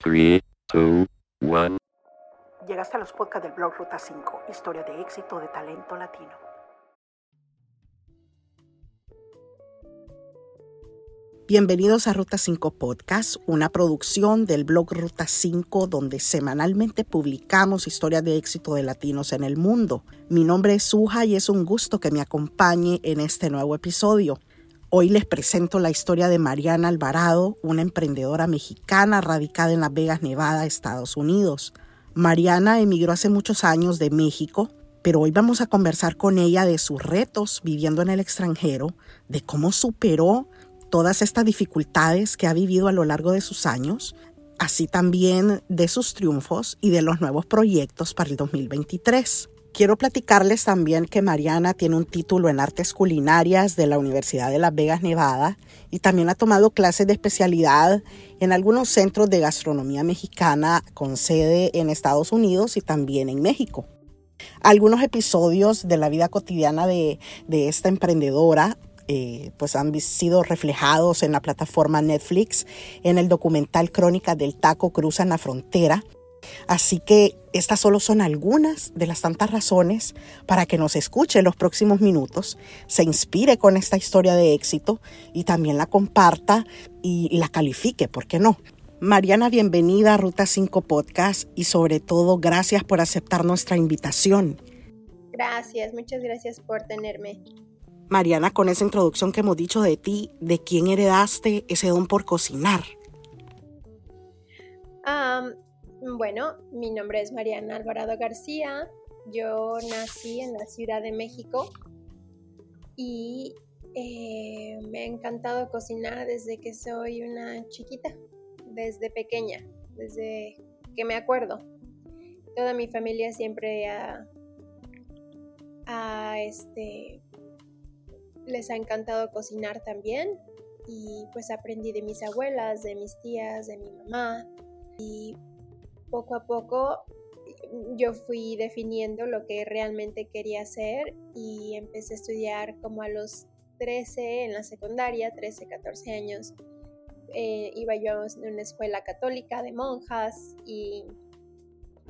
3, 2, 1. Llegaste a los podcasts del blog Ruta 5, historia de éxito de talento latino. Bienvenidos a Ruta 5 Podcast, una producción del blog Ruta 5 donde semanalmente publicamos historias de éxito de latinos en el mundo. Mi nombre es Suja y es un gusto que me acompañe en este nuevo episodio. Hoy les presento la historia de Mariana Alvarado, una emprendedora mexicana radicada en Las Vegas, Nevada, Estados Unidos. Mariana emigró hace muchos años de México, pero hoy vamos a conversar con ella de sus retos viviendo en el extranjero, de cómo superó todas estas dificultades que ha vivido a lo largo de sus años, así también de sus triunfos y de los nuevos proyectos para el 2023. Quiero platicarles también que Mariana tiene un título en artes culinarias de la Universidad de Las Vegas, Nevada, y también ha tomado clases de especialidad en algunos centros de gastronomía mexicana con sede en Estados Unidos y también en México. Algunos episodios de la vida cotidiana de, esta emprendedora eh, pues han sido reflejados en la plataforma Netflix, en el documental Crónica del Taco Cruzan la Frontera. Así que estas solo son algunas de las tantas razones para que nos escuche en los próximos minutos, se inspire con esta historia de éxito y también la comparta y la califique, ¿por qué no? Mariana, bienvenida a Ruta 5 Podcast y sobre todo gracias por aceptar nuestra invitación. Gracias, muchas gracias por tenerme. Mariana, con esa introducción que hemos dicho de ti, ¿de quién heredaste ese don por cocinar? Bueno, mi nombre es Mariana Alvarado García. Yo nací en la Ciudad de México y eh, me ha encantado cocinar desde que soy una chiquita, desde pequeña, desde que me acuerdo. Toda mi familia siempre ha, este, les ha encantado cocinar también y pues aprendí de mis abuelas, de mis tías, de mi mamá y poco a poco yo fui definiendo lo que realmente quería hacer y empecé a estudiar como a los 13 en la secundaria, 13, 14 años. Eh, iba yo a una escuela católica de monjas y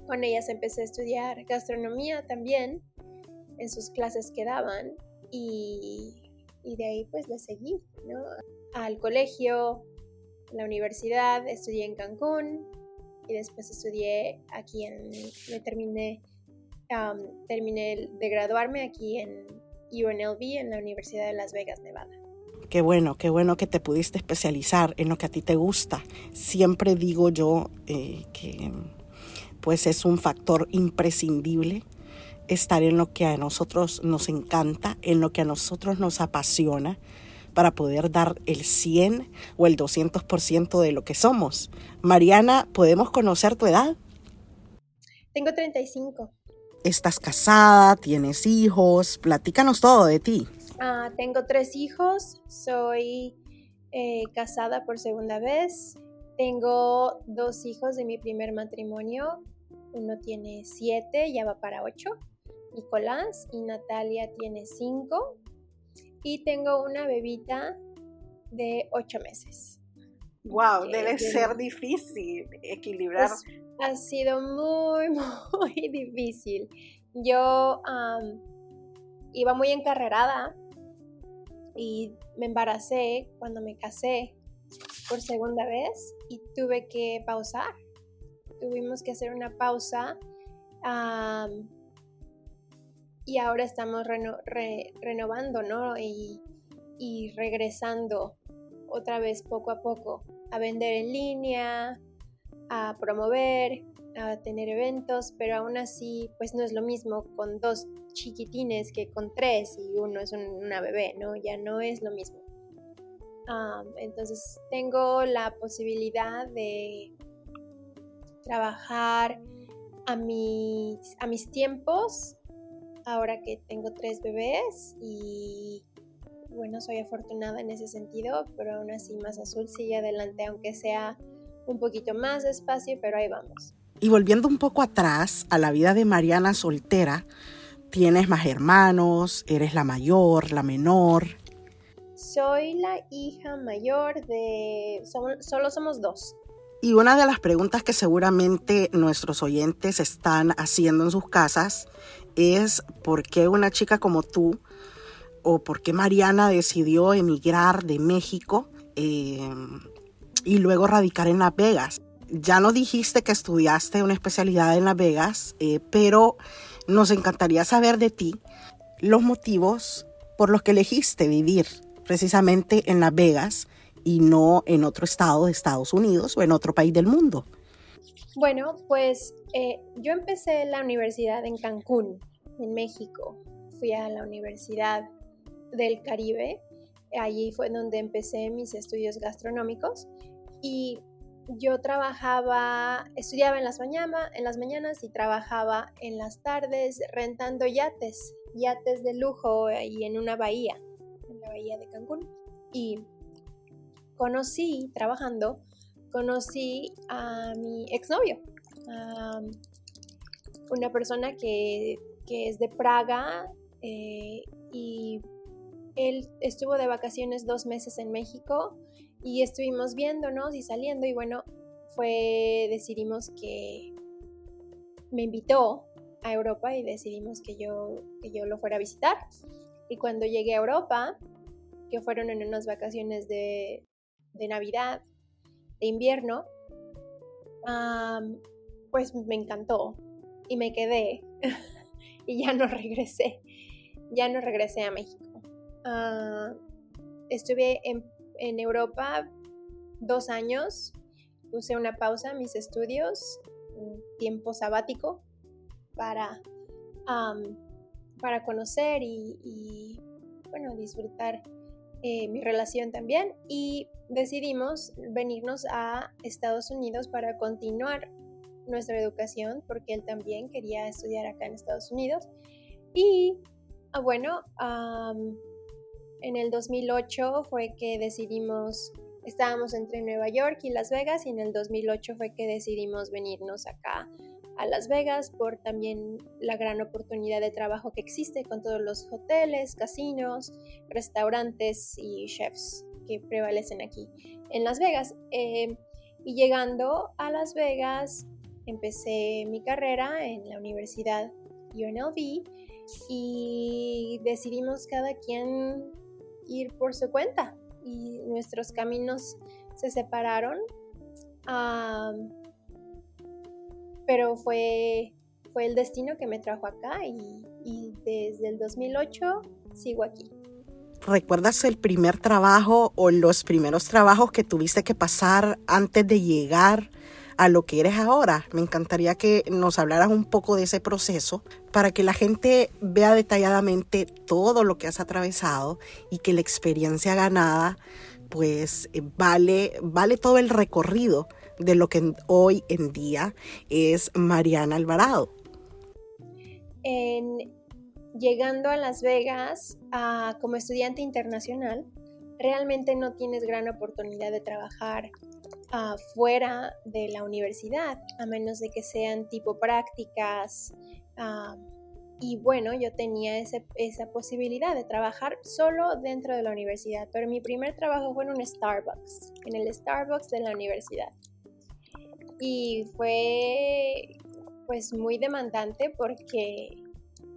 con ellas empecé a estudiar gastronomía también en sus clases que daban y y de ahí pues le seguí, ¿no? Al colegio, la universidad, estudié en Cancún y después estudié aquí en, me terminé, terminé de graduarme aquí en UNLV, en la Universidad de Las Vegas, Nevada. Qué bueno, qué bueno que te pudiste especializar en lo que a ti te gusta. Siempre digo yo eh, que pues es un factor imprescindible estar en lo que a nosotros nos encanta, en lo que a nosotros nos apasiona, para poder dar el 100 o el 200% de lo que somos. Mariana, ¿podemos conocer tu edad? Tengo 35. ¿Estás casada? ¿Tienes hijos? Platícanos todo de ti. Ah, tengo tres hijos, soy eh, casada por segunda vez, tengo dos hijos de mi primer matrimonio, uno tiene siete, ya va para ocho, Nicolás y Natalia tiene cinco y tengo una bebita de ocho meses. Wow, debe ser difícil equilibrar. Pues, ha sido muy, muy difícil. Yo iba muy encarrerada y me embaracé cuando me casé por segunda vez y tuve que pausar. Tuvimos que hacer una pausa y ahora estamos renovando, ¿no? Y, y regresando otra vez poco a poco a vender en línea, a promover, a tener eventos, pero aún así, pues no es lo mismo con dos chiquitines que con tres y uno es una bebé, ¿no? Ya no es lo mismo. entonces tengo la posibilidad de trabajar a mis, a mis tiempos ahora que tengo tres bebés y bueno, soy afortunada en ese sentido, pero aún así más azul sigue adelante, aunque sea un poquito más despacio, pero ahí vamos. Y volviendo un poco atrás a la vida de Mariana soltera, tienes más hermanos, eres la mayor, la menor. Soy la hija mayor de, solo somos dos. Y una de las preguntas que seguramente nuestros oyentes están haciendo en sus casas es por qué una chica como tú o por qué Mariana decidió emigrar de México eh, y luego radicar en Las Vegas. Ya no dijiste que estudiaste una especialidad en Las Vegas, eh, pero nos encantaría saber de ti los motivos por los que elegiste vivir precisamente en Las Vegas y no en otro estado de Estados Unidos o en otro país del mundo? Bueno, pues eh, yo empecé la universidad en Cancún, en México. Fui a la Universidad del Caribe. Allí fue donde empecé mis estudios gastronómicos y yo trabajaba, estudiaba en las, en las mañanas y trabajaba en las tardes rentando yates, yates de lujo ahí en una bahía, en la bahía de Cancún. Y conocí, trabajando, conocí a mi exnovio, una persona que, es de Praga eh, y él estuvo de vacaciones dos meses en México y estuvimos viéndonos y saliendo y bueno, fue, decidimos que me invitó a Europa y decidimos que yo, que yo lo fuera a visitar. Y cuando llegué a Europa, que fueron en unas vacaciones de, de Navidad, de invierno, pues me encantó y me quedé y ya no regresé, ya no regresé a México. Ah, estuve en, Europa dos años, puse una pausa en mis estudios, un tiempo sabático para, para conocer y, bueno, disfrutar eh, mi relación también y decidimos venirnos a Estados Unidos para continuar nuestra educación porque él también quería estudiar acá en Estados Unidos. Y ah, bueno, en el 2008 fue que decidimos, estábamos entre Nueva York y Las Vegas y en el 2008 fue que decidimos venirnos acá a Las Vegas por también la gran oportunidad de trabajo que existe con todos los hoteles, casinos, restaurantes y chefs que prevalecen aquí en Las Vegas. Eh, y llegando a Las Vegas, empecé mi carrera en la Universidad UNLV y decidimos cada quien ir por su cuenta y nuestros caminos se separaron. Pero fue, fue el destino que me trajo acá y, desde el 2008 sigo aquí. ¿Recuerdas el primer trabajo o los primeros trabajos que tuviste que pasar antes de llegar a lo que eres ahora? Me encantaría que nos hablaras un poco de ese proceso para que la gente vea detalladamente todo lo que has atravesado y que la experiencia ganada pues vale, vale todo el recorrido de lo que hoy en día es Mariana Alvarado. En llegando a Las Vegas como estudiante internacional, realmente no tienes gran oportunidad de trabajar fuera de la universidad, a menos de que sean tipo prácticas. y bueno, yo tenía esa posibilidad de trabajar solo dentro de la universidad, pero mi primer trabajo fue en un Starbucks, en el Starbucks de la universidad. Y fue pues muy demandante porque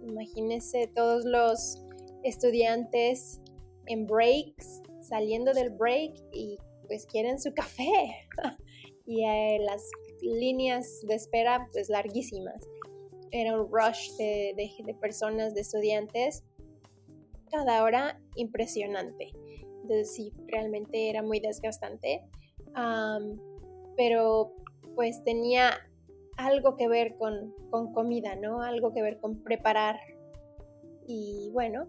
Imagínense todos los estudiantes en breaks, saliendo del break y pues quieren su café. y eh, las líneas de espera pues larguísimas. Era un rush de, personas, de estudiantes, cada hora impresionante. Entonces sí, realmente era muy desgastante. pero pues tenía algo que ver con, comida, ¿no? Algo que ver con preparar. Y bueno,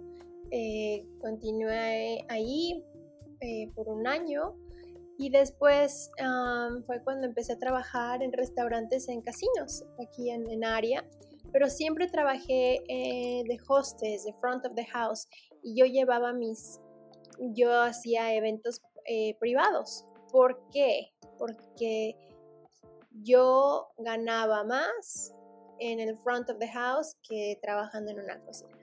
eh, continué ahí eh, por un año y después fue cuando empecé a trabajar en restaurantes en casinos, aquí en, en área, pero siempre trabajé eh, de hostess, de front of the house, y yo llevaba mis, yo hacía eventos privados. ¿Por qué? Porque yo ganaba más en el front of the house que trabajando en una cocina.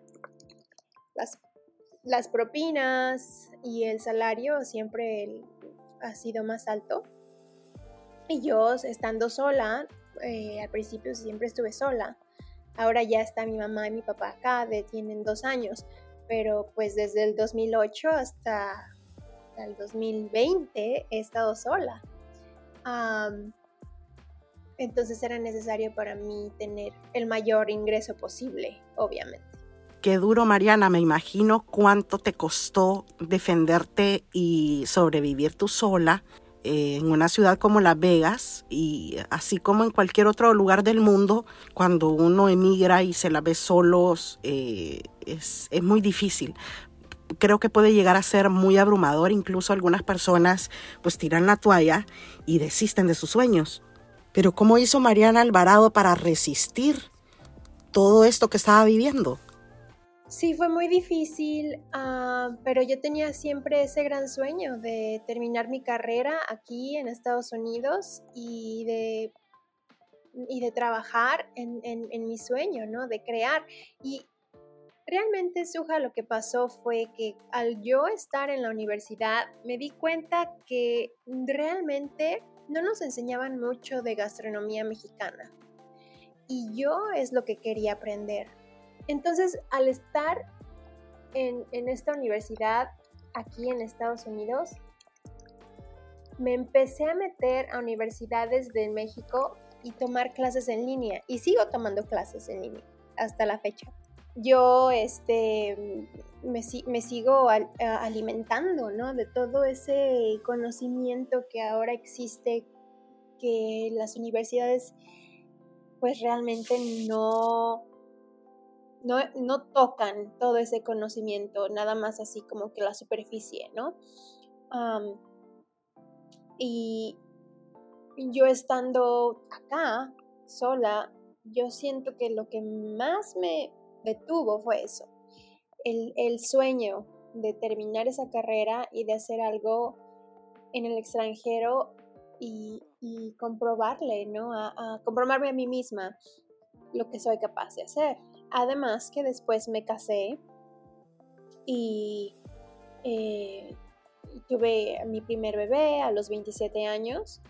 Las, propinas y el salario siempre ha sido más alto. Y yo estando sola, eh, al principio siempre estuve sola. Ahora ya está mi mamá y mi papá acá, tienen dos años, pero pues desde el 2008 hasta, el 2020 he estado sola. Entonces era necesario para mí tener el mayor ingreso posible, obviamente. Qué duro, Mariana. Me imagino cuánto te costó defenderte y sobrevivir tú sola eh, en una ciudad como Las Vegas y así como en cualquier otro lugar del mundo, cuando uno emigra y se la ve solos, eh, es, es muy difícil creo que puede llegar a ser muy abrumador. Incluso algunas personas pues tiran la toalla y desisten de sus sueños. Pero ¿cómo hizo Mariana Alvarado para resistir todo esto que estaba viviendo? Sí, fue muy difícil, ah, pero yo tenía siempre ese gran sueño de terminar mi carrera aquí en Estados Unidos y de, y de trabajar en, mi sueño, ¿no? De crear. Y realmente, Suja, lo que pasó fue que al yo estar en la universidad me di cuenta que realmente no nos enseñaban mucho de gastronomía mexicana. Y yo es lo que quería aprender entonces, al estar en, esta universidad aquí en Estados Unidos, me empecé a meter a universidades de México y tomar clases en línea. Y sigo tomando clases en línea hasta la fecha. Yo este, me, sigo alimentando ¿no? de todo ese conocimiento que ahora existe, que las universidades pues realmente no, no, tocan todo ese conocimiento, nada más así como que la superficie, ¿no? y yo estando acá, sola, yo siento que lo que más me detuvo fue eso, el, sueño de terminar esa carrera y de hacer algo en el extranjero y, comprobarle, ¿no? a comprobarme a mí misma lo que soy capaz de hacer. Además que después me casé y eh, tuve mi primer bebé a los 27 años,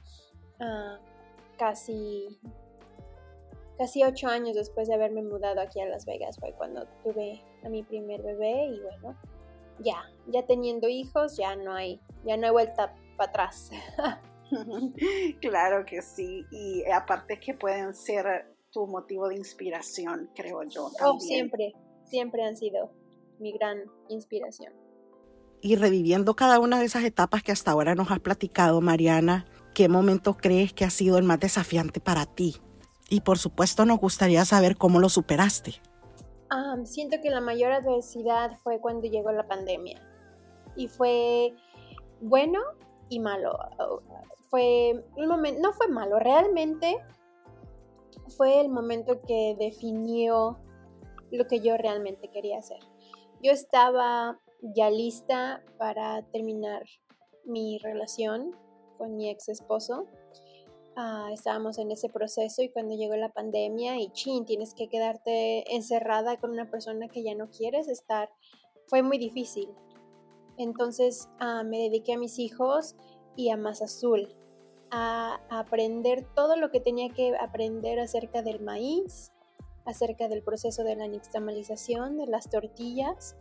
ah, casi, casi 8 años después de haberme mudado aquí a Las Vegas fue cuando tuve a mi primer bebé y bueno, ya, ya teniendo hijos ya no hay, ya no hay vuelta para atrás. claro que sí, y aparte que pueden ser tu motivo de inspiración, creo yo. Oh, también. Oh, siempre, siempre han sido mi gran inspiración. Y reviviendo cada una de esas etapas que hasta ahora nos has platicado, Mariana, ¿qué momento crees que ha sido el más desafiante para ti? Y por supuesto nos gustaría saber cómo lo superaste. siento que la mayor adversidad fue cuando llegó la pandemia. Y fue bueno y malo. Fue un momento, no fue malo, realmente fue el momento que definió lo que yo realmente quería hacer. Yo estaba ya lista para terminar mi relación con mi ex esposo. Ah, estábamos en ese proceso y cuando llegó la pandemia y chin, tienes que quedarte encerrada con una persona que ya no quieres estar, fue muy difícil. Entonces ah, me dediqué a mis hijos y a Más Azul, a aprender todo lo que tenía que aprender acerca del maíz, acerca del proceso de la nixtamalización, de las tortillas.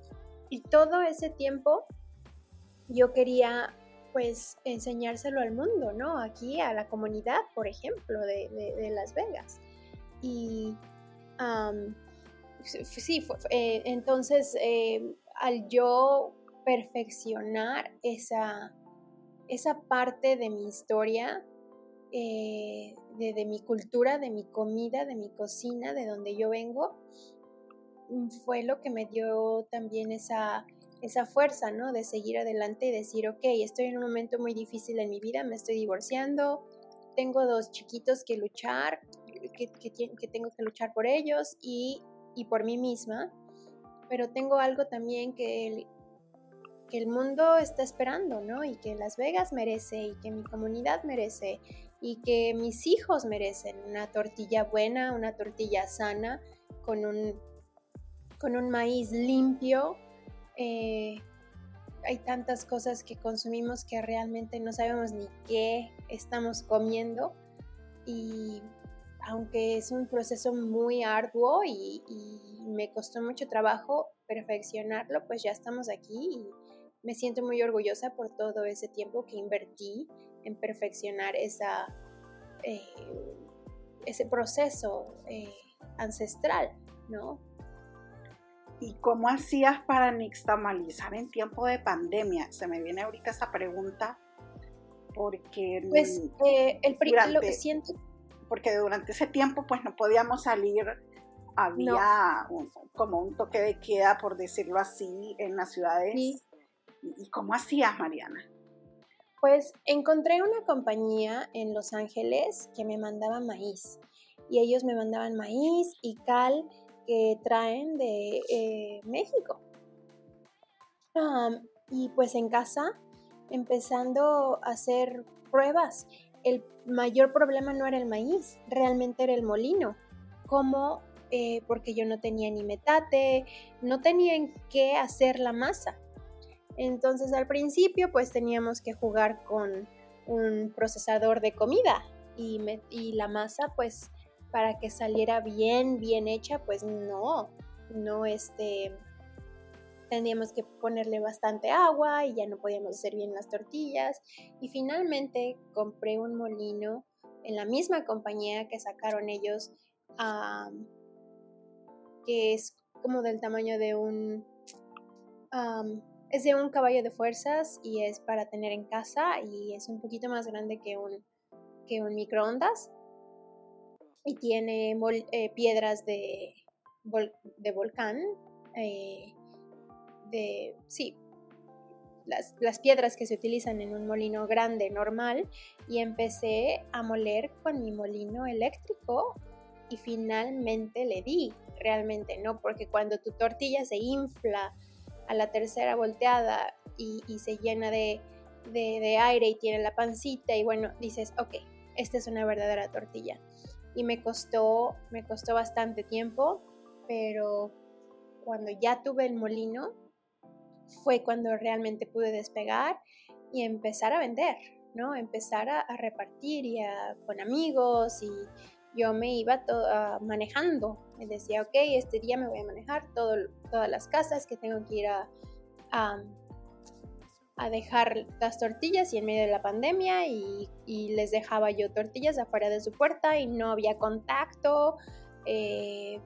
Y todo ese tiempo yo quería pues enseñárselo al mundo, ¿no? Aquí a la comunidad, por ejemplo, de, Las Vegas. Y sí, eh, entonces eh, al yo perfeccionar esa, esa parte de mi historia, eh, de, mi cultura, de mi comida, de mi cocina, de donde yo vengo, fue lo que me dio también esa, esa fuerza, ¿no? De seguir adelante y decir, ok, estoy en un momento muy difícil en mi vida, me estoy divorciando, tengo dos chiquitos que luchar, que, que, tengo que luchar por ellos y, y por mí misma, pero tengo algo también que, que el mundo está esperando, ¿no? Y que Las Vegas merece y que mi comunidad merece y que mis hijos merecen una tortilla buena, una tortilla sana, con un, con un maíz limpio, eh, hay tantas cosas que consumimos que realmente no sabemos ni qué estamos comiendo y aunque es un proceso muy arduo y, me costó mucho trabajo perfeccionarlo, pues ya estamos aquí y me siento muy orgullosa por todo ese tiempo que invertí en perfeccionar eh, ese proceso eh, ancestral, ¿no? ¿Y cómo hacías para nixtamalizar en tiempo de pandemia? Se me viene ahorita esa pregunta porque... Pues eh, el durante, lo que siento... Porque durante ese tiempo pues no podíamos salir, había como un toque de queda, por decirlo así, en las ciudades. ¿Y cómo hacías, Mariana? Pues encontré una compañía en Los Ángeles que me mandaba maíz y ellos me mandaban maíz y cal que traen de eh, México. y pues en casa, empezando a hacer pruebas, el mayor problema no era el maíz, realmente era el molino. ¿Cómo? Eh, porque yo no tenía ni metate, no tenía en qué hacer la masa. Entonces al principio pues teníamos que jugar con un procesador de comida y la masa pues para que saliera bien, bien hecha, pues no, no este, tendríamos que ponerle bastante agua y ya no podíamos hacer bien las tortillas. Y finalmente compré un molino en la misma compañía que sacaron ellos, que es como del tamaño de un... es de un caballo de fuerzas y es para tener en casa y es un poquito más grande que un, que un microondas y tiene eh, piedras de, de volcán, eh, de, sí, las, las, piedras que se utilizan en un molino grande normal y empecé a moler con mi molino eléctrico y finalmente le di, realmente, ¿no? Porque cuando tu tortilla se infla a la tercera volteada y, y se llena de, de, de aire y tiene la pancita y bueno, dices, ok, esta es una verdadera tortilla y me costó, me costó bastante tiempo, pero cuando ya tuve el molino fue cuando realmente pude despegar y empezar a vender, ¿no? Empezar a, repartir y con amigos y yo me iba manejando. Me decía, ok, este día me voy a manejar todas las casas que tengo que ir a, a dejar las tortillas y en medio de la pandemia y, les dejaba yo tortillas afuera de su puerta y no había contacto. Eh,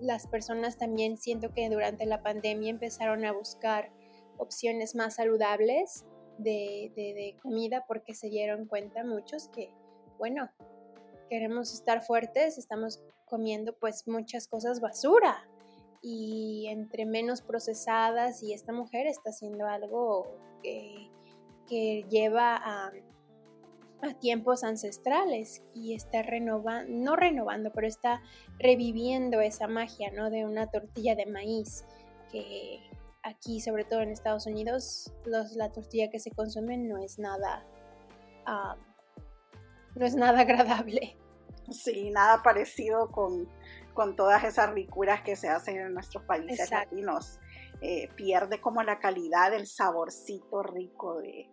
las personas también siento que durante la pandemia empezaron a buscar opciones más saludables de, de comida porque se dieron cuenta muchos que, bueno, queremos estar fuertes, estamos comiendo pues muchas cosas basura y entre menos procesadas y esta mujer está haciendo algo que, lleva a, tiempos ancestrales y está renovando, no renovando, pero está reviviendo esa magia, ¿no? De una tortilla de maíz que aquí, sobre todo en Estados Unidos, la tortilla que se consume no es nada, ah, no es nada agradable. Sí, nada parecido con con todas esas ricuras que se hacen en nuestros países latinos. Eh, pierde como la calidad, el saborcito rico de,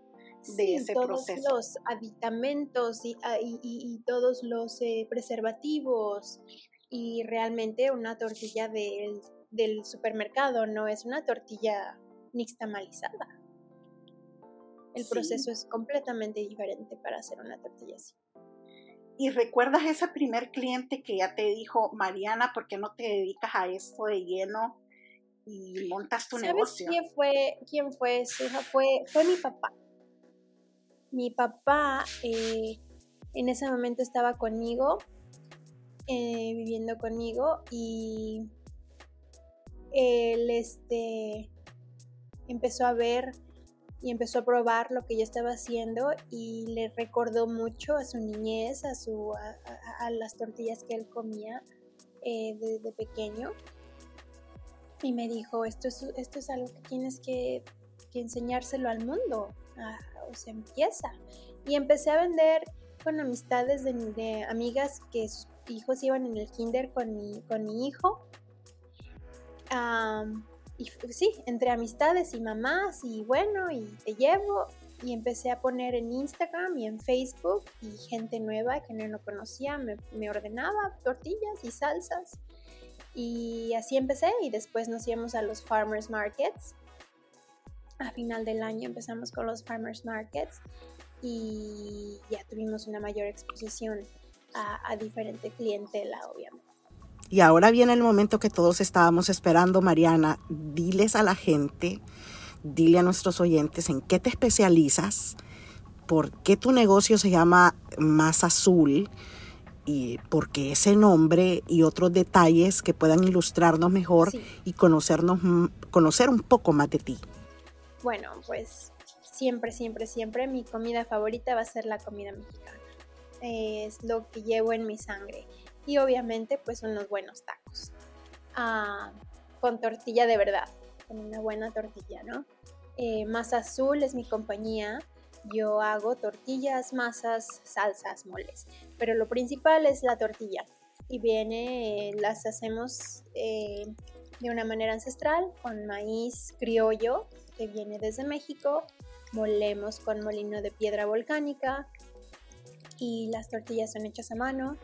de ese todos proceso. Los aditamentos y, ah, todos los eh, preservativos y realmente una tortilla del, del, supermercado no es una tortilla nixtamalizada. El proceso es completamente diferente para hacer una tortilla así. ¿Y recuerdas ese primer cliente que ya te dijo, Mariana, ¿por qué no te dedicas a esto de lleno y montas tu ¿Sabes negocio? ¿Quién fue, quién fue Fue, fue mi papá. Mi papá eh, en ese momento estaba conmigo, eh, viviendo conmigo, y él este, empezó a ver y empezó a probar lo que yo estaba haciendo y le recordó mucho a su niñez, a, su, a, las tortillas que él comía desde eh, pequeño. Y me dijo, esto es, esto es algo que tienes que, enseñárselo al mundo, o se empieza. Y empecé a vender con amistades de, amigas que sus hijos iban en el kinder con mi, con mi hijo y sí, entre amistades y mamás y bueno, y te llevo. Y empecé a poner en Instagram y en Facebook y gente nueva que no, no conocía me, me ordenaba tortillas y salsas. Y así empecé y después nos íbamos a los farmers markets. A final del año empezamos con los farmers markets y ya tuvimos una mayor exposición a, a diferente clientela, obviamente. Y ahora viene el momento que todos estábamos esperando, Mariana. Diles a la gente, dile a nuestros oyentes en qué te especializas, por qué tu negocio se llama Más Azul y por qué ese nombre y otros detalles que puedan ilustrarnos mejor y conocernos, conocer un poco más de ti. Bueno, pues siempre, siempre, siempre mi comida favorita va a ser la comida mexicana. Es lo que llevo en mi sangre y obviamente pues unos buenos tacos. Ah, con tortilla de verdad, con una buena tortilla, ¿no? Eh, Masa Azul es mi compañía. Yo hago tortillas, masas, salsas, moles. Pero lo principal es la tortilla. Y viene, las hacemos eh, de una manera ancestral con maíz criollo que viene desde México. Molemos con molino de piedra volcánica. Y las tortillas son hechas a mano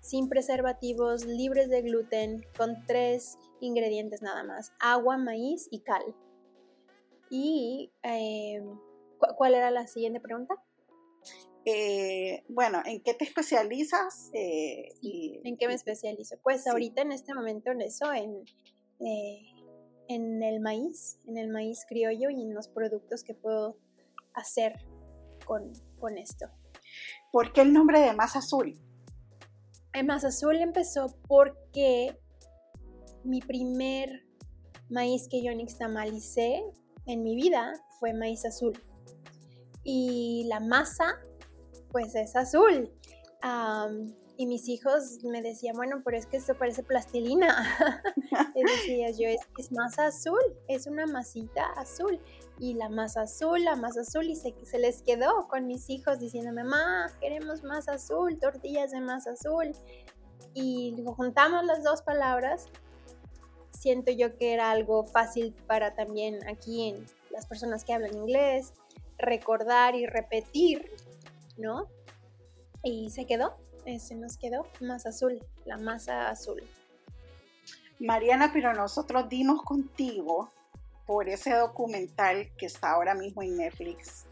sin preservativos, libres de gluten, con tres ingredientes nada más, agua, maíz y cal. ¿Y em, cuál era la siguiente pregunta? Eh, bueno, ¿en qué te especializas? Eh, ¿En qué me especializo? Pues ahorita en este momento en eso, en, eh, en el maíz, en el maíz criollo y en los productos que puedo hacer con, con esto. ¿Por qué el nombre de Más Azul? El Más Azul empezó porque mi primer maíz que yo nixtamalicé en mi vida fue maíz azul. Y la masa, pues es azul. Y mis hijos me decían, bueno, pero es que esto parece plastilina. y decía yo, es, es masa azul, es una masita azul y la masa azul, la masa azul, y se, se les quedó con mis hijos diciéndome, mamá, queremos más azul, tortillas de masa azul. Y juntamos las dos palabras. Siento yo que era algo fácil para también aquí en las personas que hablan inglés, recordar y repetir, ¿no? Y se quedó, eh, se nos quedó más azul, la masa azul. Mariana, pero nosotros dimos contigo por ese documental que está ahora mismo en Netflix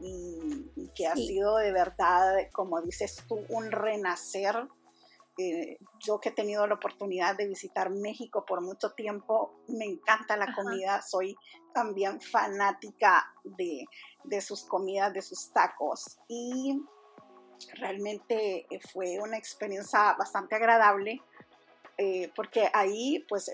y, que ha sido de verdad, como dices tú, un renacer. Eh, yo que he tenido la oportunidad de visitar México por mucho tiempo, me encanta la comida, soy también fanática de, de sus comidas, de sus tacos y realmente fue una experiencia bastante agradable eh, porque ahí, pues,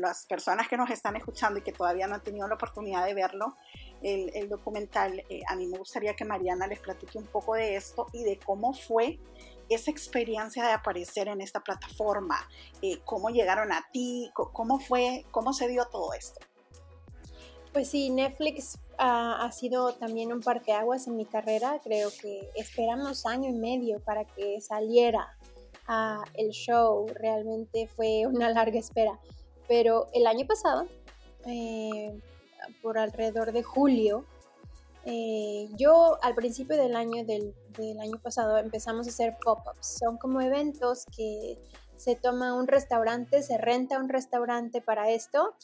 las personas que nos están escuchando y que todavía no han tenido la oportunidad de verlo, el, documental, eh, a mí me gustaría que Mariana les platique un poco de esto y de cómo fue esa experiencia de aparecer en esta plataforma, eh, cómo llegaron a ti, cómo fue, cómo se dio todo esto. Pues sí, Netflix ha sido también un parteaguas en mi carrera. Creo que esperamos año y medio para que saliera el show. Realmente fue una larga espera. Pero el año pasado, eh, por alrededor de julio, eh, yo al principio del año, del, del año pasado empezamos a hacer pop-ups. Son como eventos que se toma un restaurante, se renta un restaurante para esto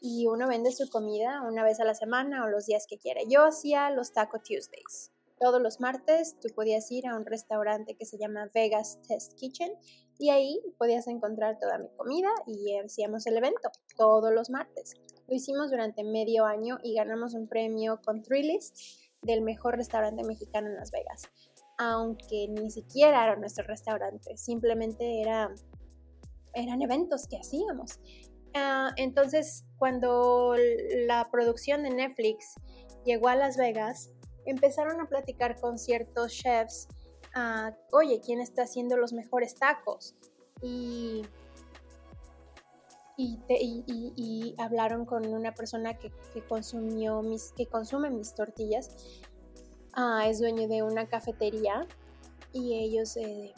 y uno vende su comida una vez a la semana o los días que quiere. Yo hacía los Taco Tuesdays todos los martes tú podías ir a un restaurante que se llama Vegas Test Kitchen y ahí podías encontrar toda mi comida y hacíamos el evento todos los martes. Lo hicimos durante medio año y ganamos un premio con Thrillist del mejor restaurante mexicano en Las Vegas. Aunque ni siquiera era nuestro restaurante, simplemente era, eran eventos que hacíamos. Ah, entonces, cuando la producción de Netflix llegó a Las Vegas, empezaron a platicar con ciertos chefs, oye, ¿quién está haciendo los mejores tacos? Y, hablaron con una persona que consume mis tortillas, ah, es dueño de una cafetería y ellos eh,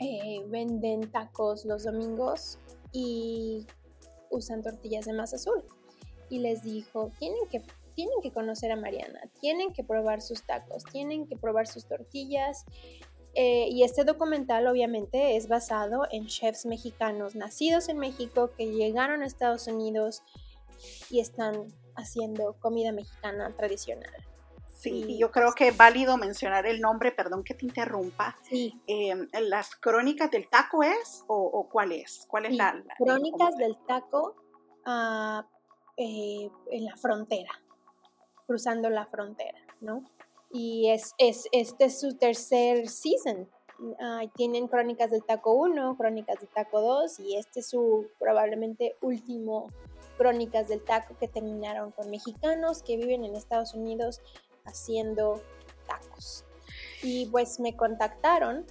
eh, venden tacos los domingos y usan tortillas de masa azul. Y les dijo, tienen que, tienen que conocer a Mariana, tienen que probar sus tacos, tienen que probar sus tortillas. Eh, y este documental obviamente es basado en chefs mexicanos nacidos en México que llegaron a Estados Unidos y están haciendo comida mexicana tradicional. Sí, yo creo que es válido mencionar el nombre, perdón que te interrumpa. Sí. Em, ¿Las crónicas del taco es o, cuál es? ¿Cuál es la, Crónicas del taco ah, eh, en la frontera, cruzando la frontera, ¿no? Y es, es, este es su tercer season. tienen Crónicas del Taco 1, Crónicas del Taco 2 y este es su probablemente último Crónicas del Taco que terminaron con mexicanos que viven en Estados Unidos haciendo tacos. Y pues me contactaron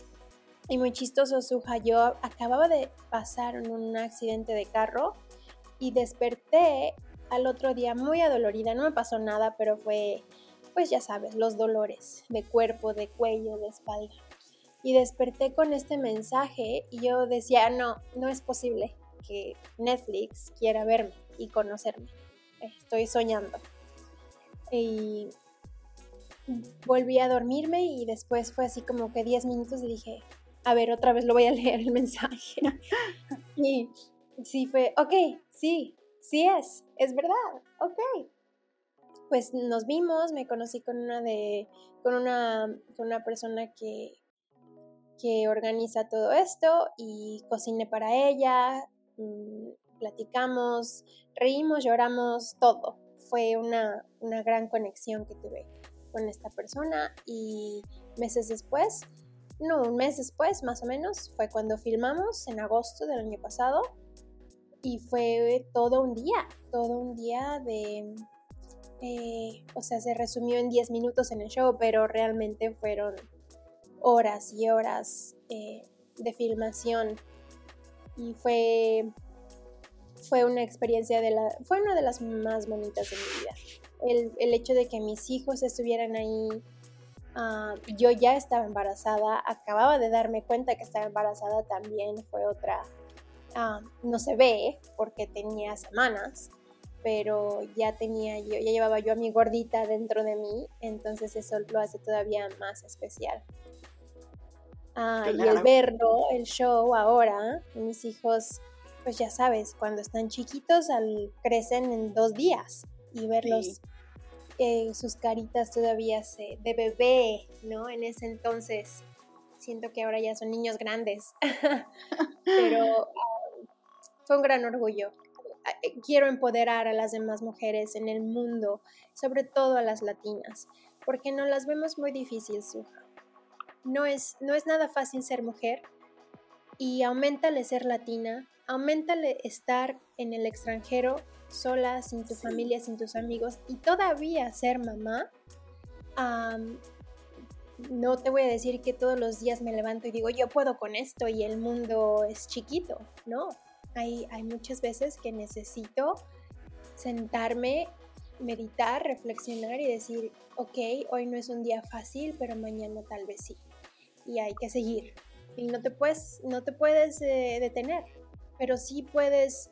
y muy chistoso, Suja, yo acababa de pasar un accidente de carro y desperté al otro día muy adolorida, no me pasó nada, pero fue, pues ya sabes, los dolores de cuerpo, de cuello, de espalda. Y desperté con este mensaje y yo decía, no, no es posible que Netflix quiera verme y conocerme. Estoy soñando. Y volví a dormirme y después fue así como que 10 minutos y dije, a ver, otra vez lo voy a leer el mensaje. y sí fue, ok, sí, sí es, es verdad, ok. Pues nos vimos, me conocí con una de, con una, con una persona que, que organiza todo esto y cociné para ella, mm, platicamos, reímos, lloramos, todo. Fue una, una gran conexión que tuve con esta persona y meses después, no, un mes después más o menos, fue cuando filmamos en agosto del año pasado y fue todo un día, todo un día de, eh, o sea, se resumió en 10 minutos en el show, pero realmente fueron horas y horas eh, de filmación. Y fue fue una experiencia de la fue una de las más bonitas de mi vida el, el hecho de que mis hijos estuvieran ahí. Ah, yo ya estaba embarazada, acababa de darme cuenta que estaba embarazada también, fue otra, ah, no se ve porque tenía semanas, pero ya tenía yo, ya llevaba yo a mi gordita dentro de mí, entonces eso lo hace todavía más especial. Ah, y el verlo, el show ahora, mis hijos, pues ya sabes, cuando están chiquitos al, crecen en dos días y verlos eh, sus caritas todavía se, de bebé, ¿no? En ese entonces siento que ahora ya son niños grandes, pero um, fue un gran orgullo. Eh, quiero empoderar a las demás mujeres en el mundo, sobre todo a las latinas, porque no las vemos muy difíciles, No es, no es nada fácil ser mujer y aumentale ser latina, aumentale estar en el extranjero sola, sin tu familia, sin tus amigos y todavía ser mamá, no te voy a decir que todos los días me levanto y digo, yo puedo con esto y el mundo es chiquito, no. Hay, hay muchas veces que necesito sentarme, meditar, reflexionar y decir, ok, hoy no es un día fácil, pero mañana tal vez sí. Y hay que seguir. Y no te puedes, no te puedes eh, detener, pero sí puedes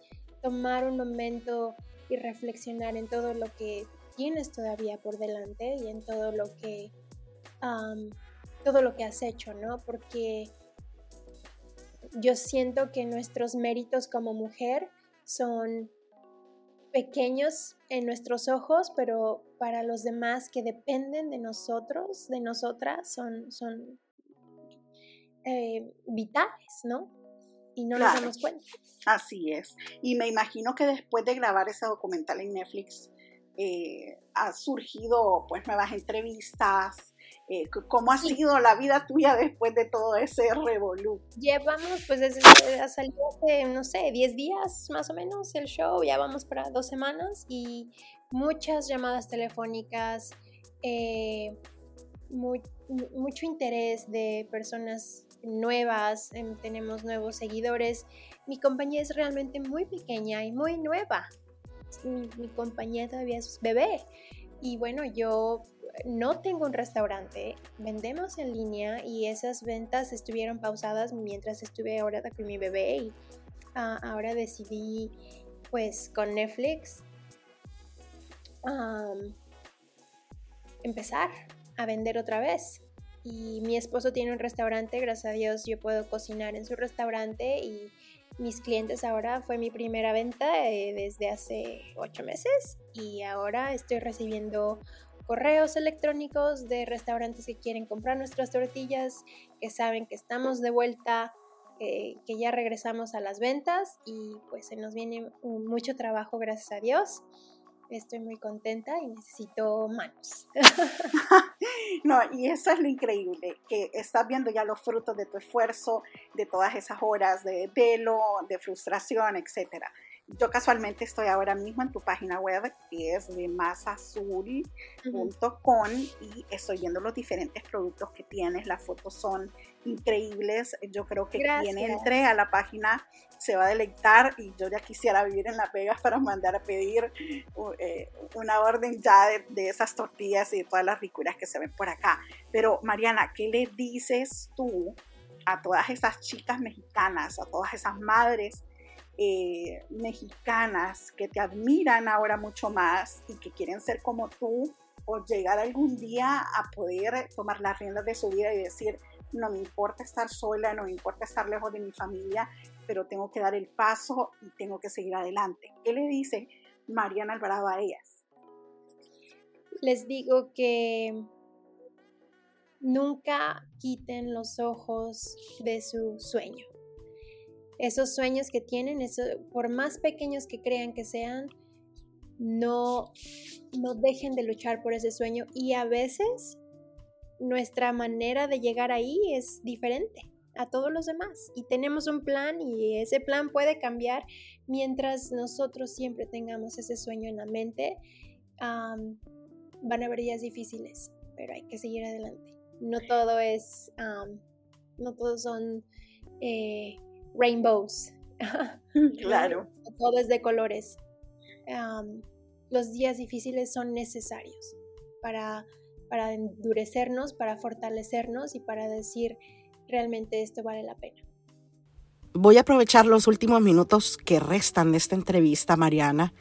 tomar un momento y reflexionar en todo lo que tienes todavía por delante y en todo lo que todo lo que has hecho, ¿no? Porque yo siento que nuestros méritos como mujer son pequeños en nuestros ojos, pero para los demás que dependen de nosotros, de nosotras, son, son eh, vitales, ¿no? Y no nos damos cuenta. Así es. Y me imagino que después de grabar ese documental en Netflix, eh, ha surgido pues nuevas entrevistas. Eh, ¿Cómo ha sido la vida tuya después de todo ese revolú? Llevamos, pues desde ha salido hace, no sé, 10 días más o menos el show, ya vamos para dos semanas y muchas llamadas telefónicas, eh, mucho interés de personas nuevas, em, tenemos nuevos seguidores. Mi compañía es realmente muy pequeña y muy nueva. Mi, compañía todavía es bebé. Y bueno, yo no tengo un restaurante, vendemos en línea y esas ventas estuvieron pausadas mientras estuve ahora con mi bebé y ah, ahora decidí pues con Netflix empezar a vender otra vez. Y mi esposo tiene un restaurante, gracias a Dios yo puedo cocinar en su restaurante y mis clientes ahora fue mi primera venta eh, desde hace ocho meses y ahora estoy recibiendo correos electrónicos de restaurantes que quieren comprar nuestras tortillas, que saben que estamos de vuelta, que ya regresamos a las ventas y pues se nos viene mucho trabajo, gracias a Dios estoy muy contenta y necesito manos. no, y eso es lo increíble, que estás viendo ya los frutos de tu esfuerzo, de todas esas horas de velo, de frustración, etcétera. Yo casualmente estoy ahora mismo en tu página web, que es de masazul.com, y estoy viendo los diferentes productos que tienes. Las fotos son increíbles. Yo creo que quien entre a la página se va a deleitar y yo ya quisiera vivir en Las Vegas para mandar a pedir eh, una orden ya de, de, esas tortillas y de todas las ricuras que se ven por acá. Pero Mariana, ¿qué le dices tú a todas esas chicas mexicanas, a todas esas madres eh, mexicanas que te admiran ahora mucho más y que quieren ser como tú o llegar algún día a poder tomar las riendas de su vida y decir, no me importa estar sola, no me importa estar lejos de mi familia, pero tengo que dar el paso y tengo que seguir adelante. ¿Qué le dice Mariana Alvarado a ellas? Les digo que nunca quiten los ojos de su sueño esos sueños que tienen, eso, por más pequeños que crean que sean, no, no dejen de luchar por ese sueño y a veces nuestra manera de llegar ahí es diferente a todos los demás y tenemos un plan y ese plan puede cambiar mientras nosotros siempre tengamos ese sueño en la mente. van a haber días difíciles, pero hay que seguir adelante. No todo es, no todos son eh, rainbows. Claro. Todo es de colores. los días difíciles son necesarios para, para endurecernos, para fortalecernos y para decir realmente esto vale la pena. Voy a aprovechar los últimos minutos que restan de esta entrevista, Mariana,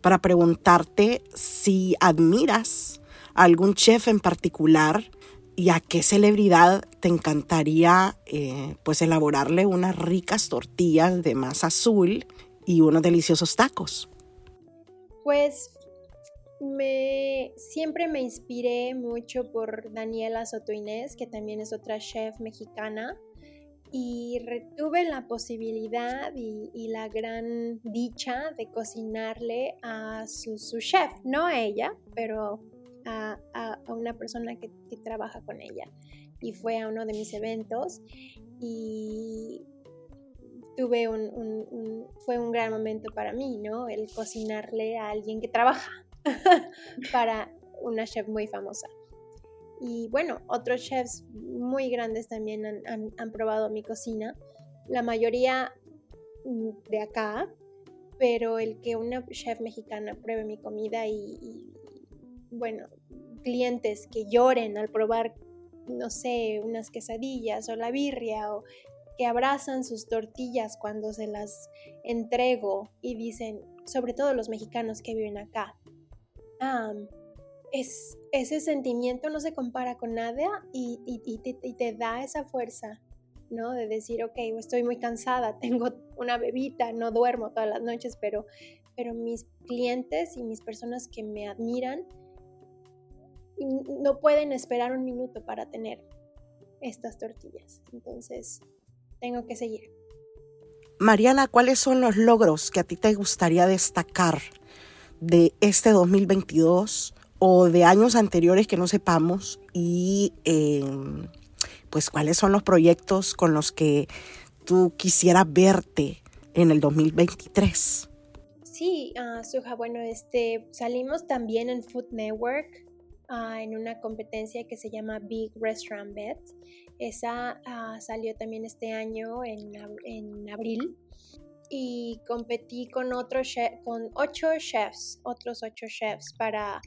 para preguntarte si admiras a algún chef en particular ¿Y a qué celebridad te encantaría eh, pues elaborarle unas ricas tortillas de masa azul y unos deliciosos tacos? Pues me, siempre me inspiré mucho por Daniela Soto Inés, que también es otra chef mexicana, y tuve la posibilidad y, la gran dicha de cocinarle a su, chef, no a ella, pero a, una persona que, trabaja con ella y fue a uno de mis eventos y tuve un, fue un gran momento para mí, ¿no? El cocinarle a alguien que trabaja para una chef muy famosa. Y bueno, otros chefs muy grandes también han, probado mi cocina. La mayoría mm, de acá, pero el que una chef mexicana pruebe mi comida y bueno, clientes que lloren al probar, no sé, unas quesadillas o la birria o que abrazan sus tortillas cuando se las entrego y dicen, sobre todo los mexicanos que viven acá, es, ese sentimiento no se compara con nada y, te, y, te, da esa fuerza, ¿no? De decir, ok, estoy muy cansada, tengo una bebita, no duermo todas las noches, pero, pero mis clientes y mis personas que me admiran, no pueden esperar un minuto para tener estas tortillas. Entonces, tengo que seguir. Mariana, ¿cuáles son los logros que a ti te gustaría destacar de este 2022 o de años anteriores que no sepamos? Y em, pues, ¿cuáles son los proyectos con los que tú quisieras verte en el 2023? Sí, uh, Suja, bueno, este, salimos también en Food Network Ah, en una competencia que se llama Big Restaurant Bet. Esa ah, salió también este año en, en, abril y competí con, otro con ocho chefs, otros ocho chefs para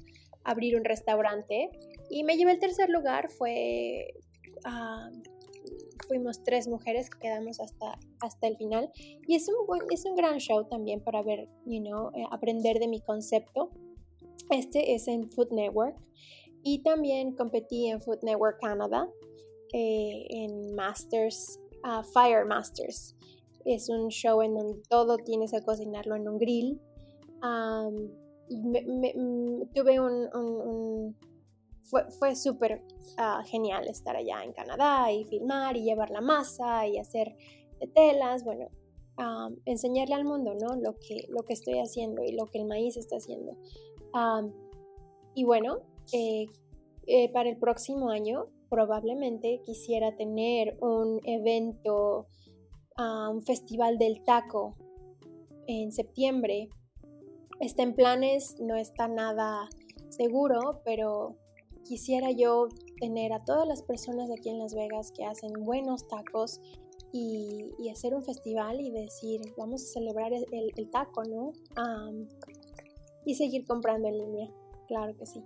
abrir un restaurante y me llevé el tercer lugar. Fue, uh, fuimos tres mujeres que quedamos hasta, hasta el final. Y es un, es un gran show también para ver, you know, eh, aprender de mi concepto. Este es en Food Network. Y también competí en Food Network Canada, eh, en Masters, uh, Fire Masters. Es un show en donde todo tienes que cocinarlo en un grill. mm, tuve un fue, fue súper ah, genial estar allá en Canadá y filmar y llevar la masa y hacer telas, bueno, enseñarle al mundo, ¿no? Lo que, lo que estoy haciendo y lo que el maíz está haciendo. Y bueno, eh, eh, para el próximo año probablemente quisiera tener un evento, ah, un festival del taco en septiembre. Está en planes, no está nada seguro, pero quisiera yo tener a todas las personas aquí en Las Vegas que hacen buenos tacos y, hacer un festival y decir, vamos a celebrar el, taco, ¿no? Y seguir comprando en línea, claro que sí.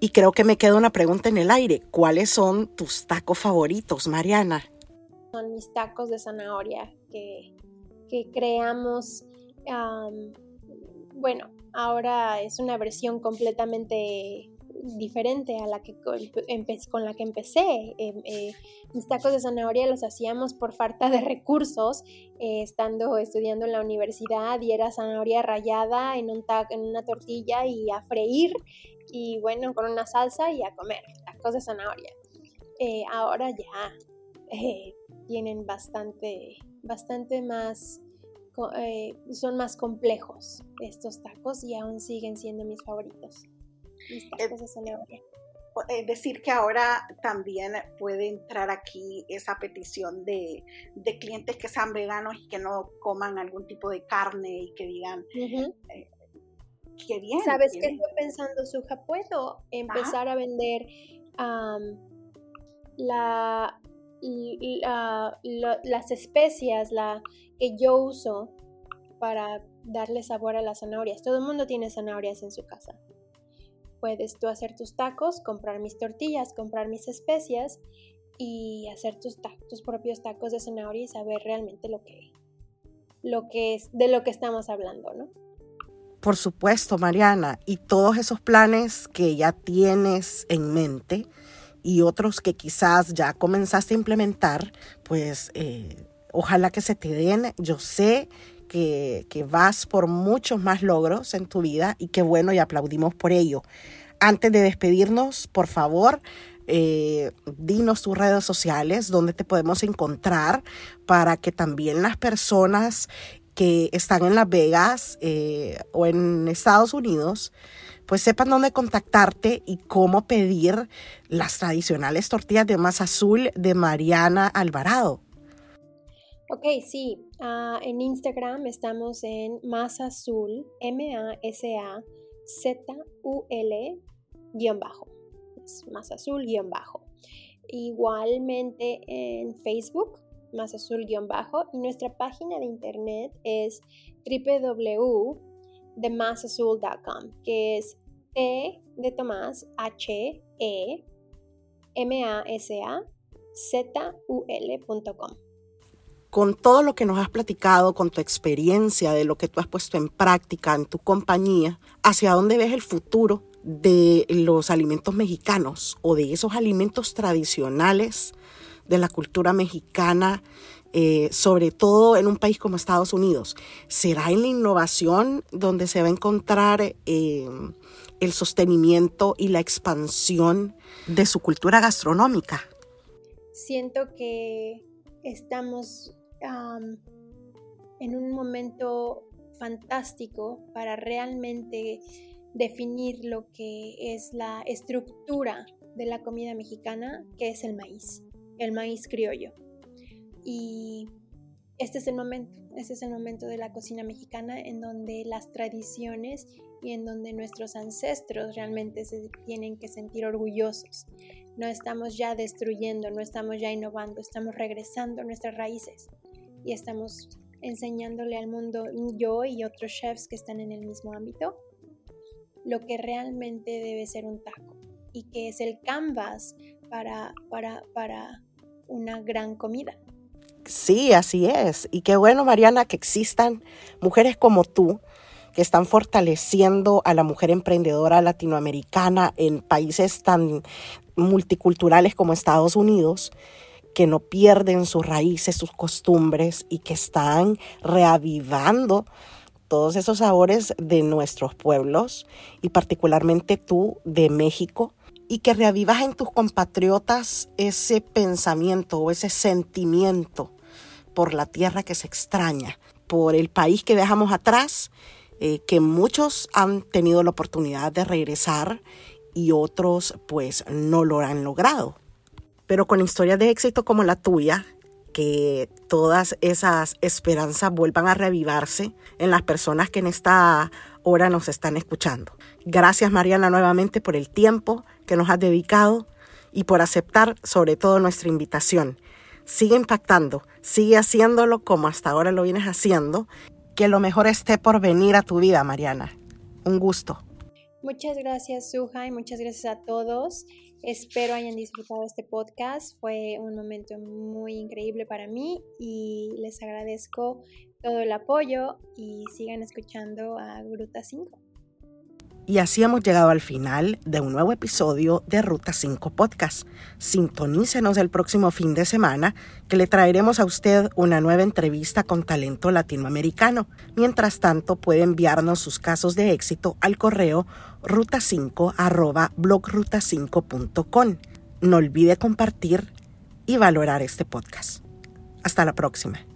Y creo que me queda una pregunta en el aire. ¿Cuáles son tus tacos favoritos, Mariana? Son mis tacos de zanahoria que, que creamos. bueno, ahora es una versión completamente diferente a la que con la que empecé. Em, eh, mis tacos de zanahoria los hacíamos por falta de recursos, eh, estando estudiando en la universidad y era zanahoria rallada en, un en una tortilla y a freír y bueno, con una salsa y a comer, tacos de zanahoria. Eh, ahora ya tienen bastante, bastante más... son más complejos estos tacos y aún siguen siendo mis favoritos. Es decir, que ahora también puede entrar aquí esa petición de, clientes que sean veganos y que no coman algún tipo de carne y que digan, eh, qué bien. ¿Sabes qué estoy pensando, Suja? ¿Puedo empezar a vender la, las especias la, que yo uso para darle sabor a las zanahorias? Todo el mundo tiene zanahorias en su casa. Puedes tú hacer tus tacos, comprar mis tortillas, comprar mis especias y hacer tus, tus propios tacos de zanahoria y saber realmente lo que, lo que es, de lo que estamos hablando, ¿no? Por supuesto, Mariana, y todos esos planes que ya tienes en mente y otros que quizás ya comenzaste a implementar, pues eh, ojalá que se te den. Yo sé que, vas por muchos más logros en tu vida y qué bueno y aplaudimos por ello. Antes de despedirnos, por favor, eh, dinos tus redes sociales, donde te podemos encontrar para que también las personas que están en Las Vegas eh, o en Estados Unidos, pues sepan dónde contactarte y cómo pedir las tradicionales tortillas de masa azul de Mariana Alvarado. Ok, sí. Ah, en Instagram estamos en Masa Azul, M-A-S-A-Z-U-L, guion bajo. Es Masa guion bajo. Igualmente en Facebook, Masa Azul, guion bajo. Y nuestra página de internet es www.themasazul.com, que es T de Tomás, H, E, M, con todo lo que nos has platicado, con tu experiencia, de lo que tú has puesto en práctica en tu compañía, ¿hacia dónde ves el futuro de los alimentos mexicanos o de esos alimentos tradicionales de la cultura mexicana, eh, sobre todo en un país como Estados Unidos? ¿Será en la innovación donde se va a encontrar eh, el sostenimiento y la expansión de su cultura gastronómica? Siento que estamos en un momento fantástico para realmente definir lo que es la estructura de la comida mexicana, que es el maíz, el maíz criollo. Y este es el momento, este es el momento de la cocina mexicana en donde las tradiciones y en donde nuestros ancestros realmente se tienen que sentir orgullosos. No estamos ya destruyendo, no estamos ya innovando, estamos regresando a nuestras raíces y estamos enseñándole al mundo, yo y otros chefs que están en el mismo ámbito, lo que realmente debe ser un taco y que es el canvas para, para, para una gran comida. Sí, así es. Y qué bueno, Mariana, que existan mujeres como tú que están fortaleciendo a la mujer emprendedora latinoamericana en países tan multiculturales como Estados Unidos, que no pierden sus raíces, sus costumbres y que están reavivando todos esos sabores de nuestros pueblos y particularmente tú de México y que reavivas en tus compatriotas ese pensamiento o ese sentimiento por la tierra que se extraña, por el país que dejamos atrás, eh, que muchos han tenido la oportunidad de regresar y otros pues no lo han logrado. Pero con historias de éxito como la tuya, que todas esas esperanzas vuelvan a reavivarse en las personas que en esta hora nos están escuchando. Gracias Mariana nuevamente por el tiempo que nos has dedicado y por aceptar sobre todo nuestra invitación sigue impactando, sigue haciéndolo como hasta ahora lo vienes haciendo. Que lo mejor esté por venir a tu vida, Mariana. Un gusto. Muchas gracias, Suja, y muchas gracias a todos. Espero hayan disfrutado este podcast. Fue un momento muy increíble para mí y les agradezco todo el apoyo y sigan escuchando a Gruta 5. Y así hemos llegado al final de un nuevo episodio de Ruta 5 Podcast. Sintonícenos el próximo fin de semana que le traeremos a usted una nueva entrevista con talento latinoamericano. Mientras tanto, puede enviarnos sus casos de éxito al correo ruta5 blogruta5.com. No olvide compartir y valorar este podcast. Hasta la próxima.